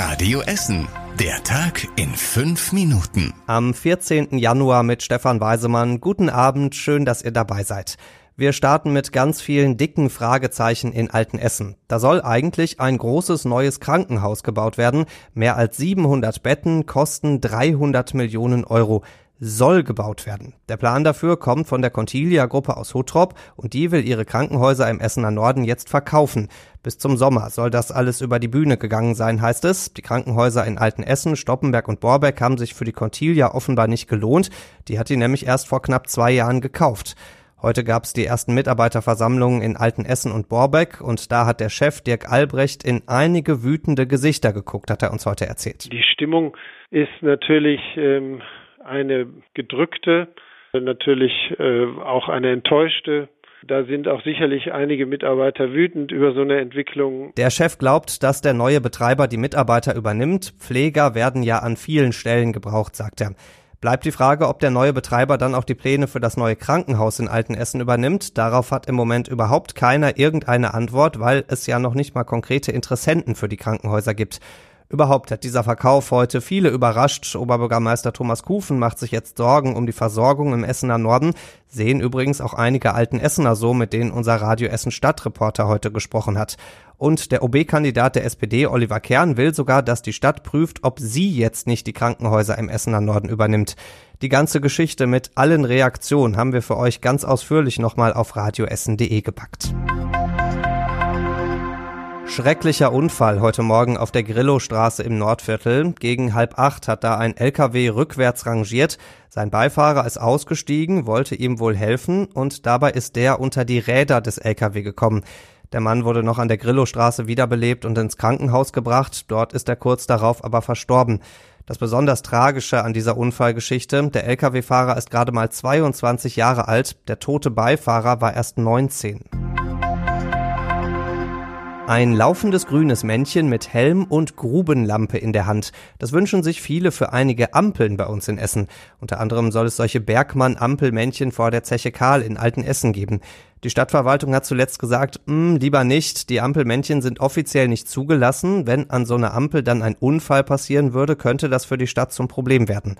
Radio Essen. Der Tag in fünf Minuten. Am 14. Januar mit Stefan Weisemann. Guten Abend, schön, dass ihr dabei seid. Wir starten mit ganz vielen dicken Fragezeichen in Altenessen. Da soll eigentlich ein großes neues Krankenhaus gebaut werden. Mehr als 700 Betten kosten 300 Millionen Euro soll gebaut werden. Der Plan dafür kommt von der Contilia-Gruppe aus Hottrop und die will ihre Krankenhäuser im Essener Norden jetzt verkaufen. Bis zum Sommer soll das alles über die Bühne gegangen sein, heißt es. Die Krankenhäuser in Altenessen, Stoppenberg und Borbeck haben sich für die Contilia offenbar nicht gelohnt. Die hat die nämlich erst vor knapp zwei Jahren gekauft. Heute gab es die ersten Mitarbeiterversammlungen in Altenessen und Borbeck und da hat der Chef Dirk Albrecht in einige wütende Gesichter geguckt, hat er uns heute erzählt. Die Stimmung ist natürlich ähm, eine gedrückte, natürlich äh, auch eine enttäuschte. Da sind auch sicherlich einige Mitarbeiter wütend über so eine Entwicklung. Der Chef glaubt, dass der neue Betreiber die Mitarbeiter übernimmt. Pfleger werden ja an vielen Stellen gebraucht, sagt er. Bleibt die Frage, ob der neue Betreiber dann auch die Pläne für das neue Krankenhaus in Altenessen übernimmt. Darauf hat im Moment überhaupt keiner irgendeine Antwort, weil es ja noch nicht mal konkrete Interessenten für die Krankenhäuser gibt. Überhaupt hat dieser Verkauf heute viele überrascht. Oberbürgermeister Thomas Kufen macht sich jetzt Sorgen um die Versorgung im Essener Norden. Sehen übrigens auch einige alten Essener so, mit denen unser Radio Essen Stadtreporter heute gesprochen hat. Und der OB-Kandidat der SPD, Oliver Kern, will sogar, dass die Stadt prüft, ob sie jetzt nicht die Krankenhäuser im Essener Norden übernimmt. Die ganze Geschichte mit allen Reaktionen haben wir für euch ganz ausführlich nochmal auf radioessen.de gepackt. Schrecklicher Unfall heute Morgen auf der Grillostraße im Nordviertel. Gegen halb acht hat da ein LKW rückwärts rangiert. Sein Beifahrer ist ausgestiegen, wollte ihm wohl helfen und dabei ist der unter die Räder des LKW gekommen. Der Mann wurde noch an der Grillostraße wiederbelebt und ins Krankenhaus gebracht. Dort ist er kurz darauf aber verstorben. Das besonders Tragische an dieser Unfallgeschichte, der Lkw-Fahrer ist gerade mal 22 Jahre alt, der tote Beifahrer war erst 19. Ein laufendes grünes Männchen mit Helm und Grubenlampe in der Hand. Das wünschen sich viele für einige Ampeln bei uns in Essen. Unter anderem soll es solche Bergmann-Ampelmännchen vor der Zeche Karl in Altenessen geben. Die Stadtverwaltung hat zuletzt gesagt, hm, lieber nicht, die Ampelmännchen sind offiziell nicht zugelassen. Wenn an so einer Ampel dann ein Unfall passieren würde, könnte das für die Stadt zum Problem werden.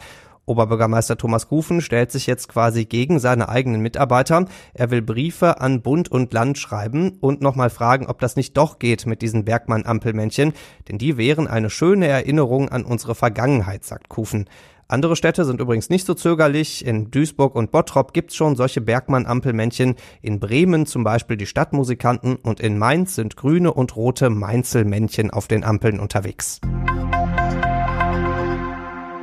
Oberbürgermeister Thomas Kufen stellt sich jetzt quasi gegen seine eigenen Mitarbeiter. Er will Briefe an Bund und Land schreiben und nochmal fragen, ob das nicht doch geht mit diesen Bergmann-Ampelmännchen, denn die wären eine schöne Erinnerung an unsere Vergangenheit, sagt Kufen. Andere Städte sind übrigens nicht so zögerlich. In Duisburg und Bottrop gibt's schon solche Bergmann-Ampelmännchen. In Bremen zum Beispiel die Stadtmusikanten und in Mainz sind grüne und rote Mainzelmännchen auf den Ampeln unterwegs.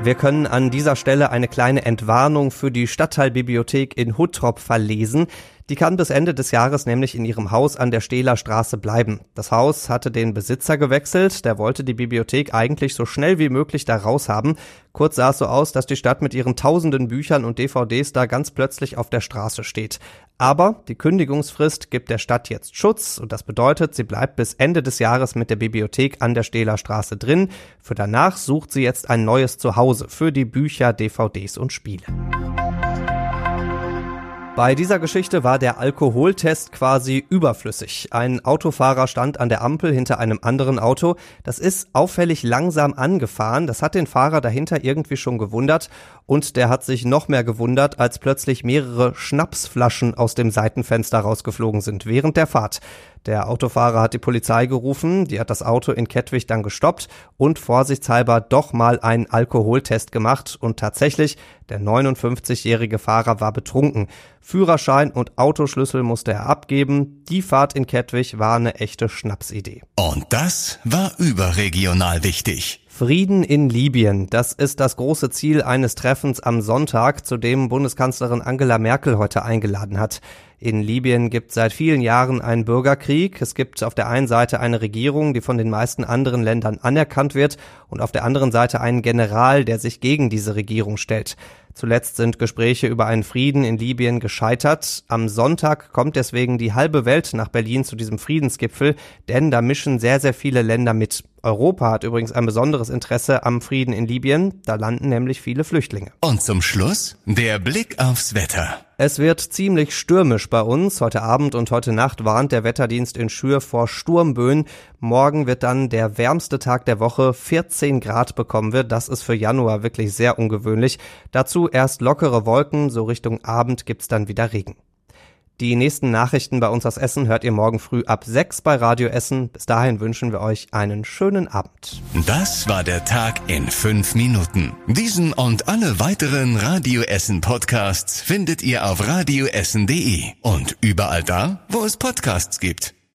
Wir können an dieser Stelle eine kleine Entwarnung für die Stadtteilbibliothek in Huttrop verlesen. Die kann bis Ende des Jahres nämlich in ihrem Haus an der Stehler Straße bleiben. Das Haus hatte den Besitzer gewechselt, der wollte die Bibliothek eigentlich so schnell wie möglich da raus haben. Kurz sah es so aus, dass die Stadt mit ihren tausenden Büchern und DVDs da ganz plötzlich auf der Straße steht. Aber die Kündigungsfrist gibt der Stadt jetzt Schutz und das bedeutet, sie bleibt bis Ende des Jahres mit der Bibliothek an der Stehler Straße drin. Für danach sucht sie jetzt ein neues Zuhause für die Bücher, DVDs und Spiele. Bei dieser Geschichte war der Alkoholtest quasi überflüssig. Ein Autofahrer stand an der Ampel hinter einem anderen Auto. Das ist auffällig langsam angefahren. Das hat den Fahrer dahinter irgendwie schon gewundert. Und der hat sich noch mehr gewundert, als plötzlich mehrere Schnapsflaschen aus dem Seitenfenster rausgeflogen sind während der Fahrt. Der Autofahrer hat die Polizei gerufen, die hat das Auto in Kettwig dann gestoppt und vorsichtshalber doch mal einen Alkoholtest gemacht und tatsächlich, der 59-jährige Fahrer war betrunken. Führerschein und Autoschlüssel musste er abgeben. Die Fahrt in Kettwig war eine echte Schnapsidee. Und das war überregional wichtig. Frieden in Libyen, das ist das große Ziel eines Treffens am Sonntag, zu dem Bundeskanzlerin Angela Merkel heute eingeladen hat. In Libyen gibt seit vielen Jahren einen Bürgerkrieg. Es gibt auf der einen Seite eine Regierung, die von den meisten anderen Ländern anerkannt wird, und auf der anderen Seite einen General, der sich gegen diese Regierung stellt. Zuletzt sind Gespräche über einen Frieden in Libyen gescheitert. Am Sonntag kommt deswegen die halbe Welt nach Berlin zu diesem Friedensgipfel, denn da mischen sehr, sehr viele Länder mit. Europa hat übrigens ein besonderes Interesse am Frieden in Libyen. Da landen nämlich viele Flüchtlinge. Und zum Schluss der Blick aufs Wetter. Es wird ziemlich stürmisch bei uns. Heute Abend und heute Nacht warnt der Wetterdienst in Schür vor Sturmböen. Morgen wird dann der wärmste Tag der Woche 14 Grad bekommen wird. Das ist für Januar wirklich sehr ungewöhnlich. Dazu erst lockere Wolken. So Richtung Abend gibt's dann wieder Regen. Die nächsten Nachrichten bei uns aus Essen hört ihr morgen früh ab 6 bei Radio Essen. Bis dahin wünschen wir euch einen schönen Abend. Das war der Tag in fünf Minuten. Diesen und alle weiteren Radio Essen Podcasts findet ihr auf radioessen.de und überall da, wo es Podcasts gibt.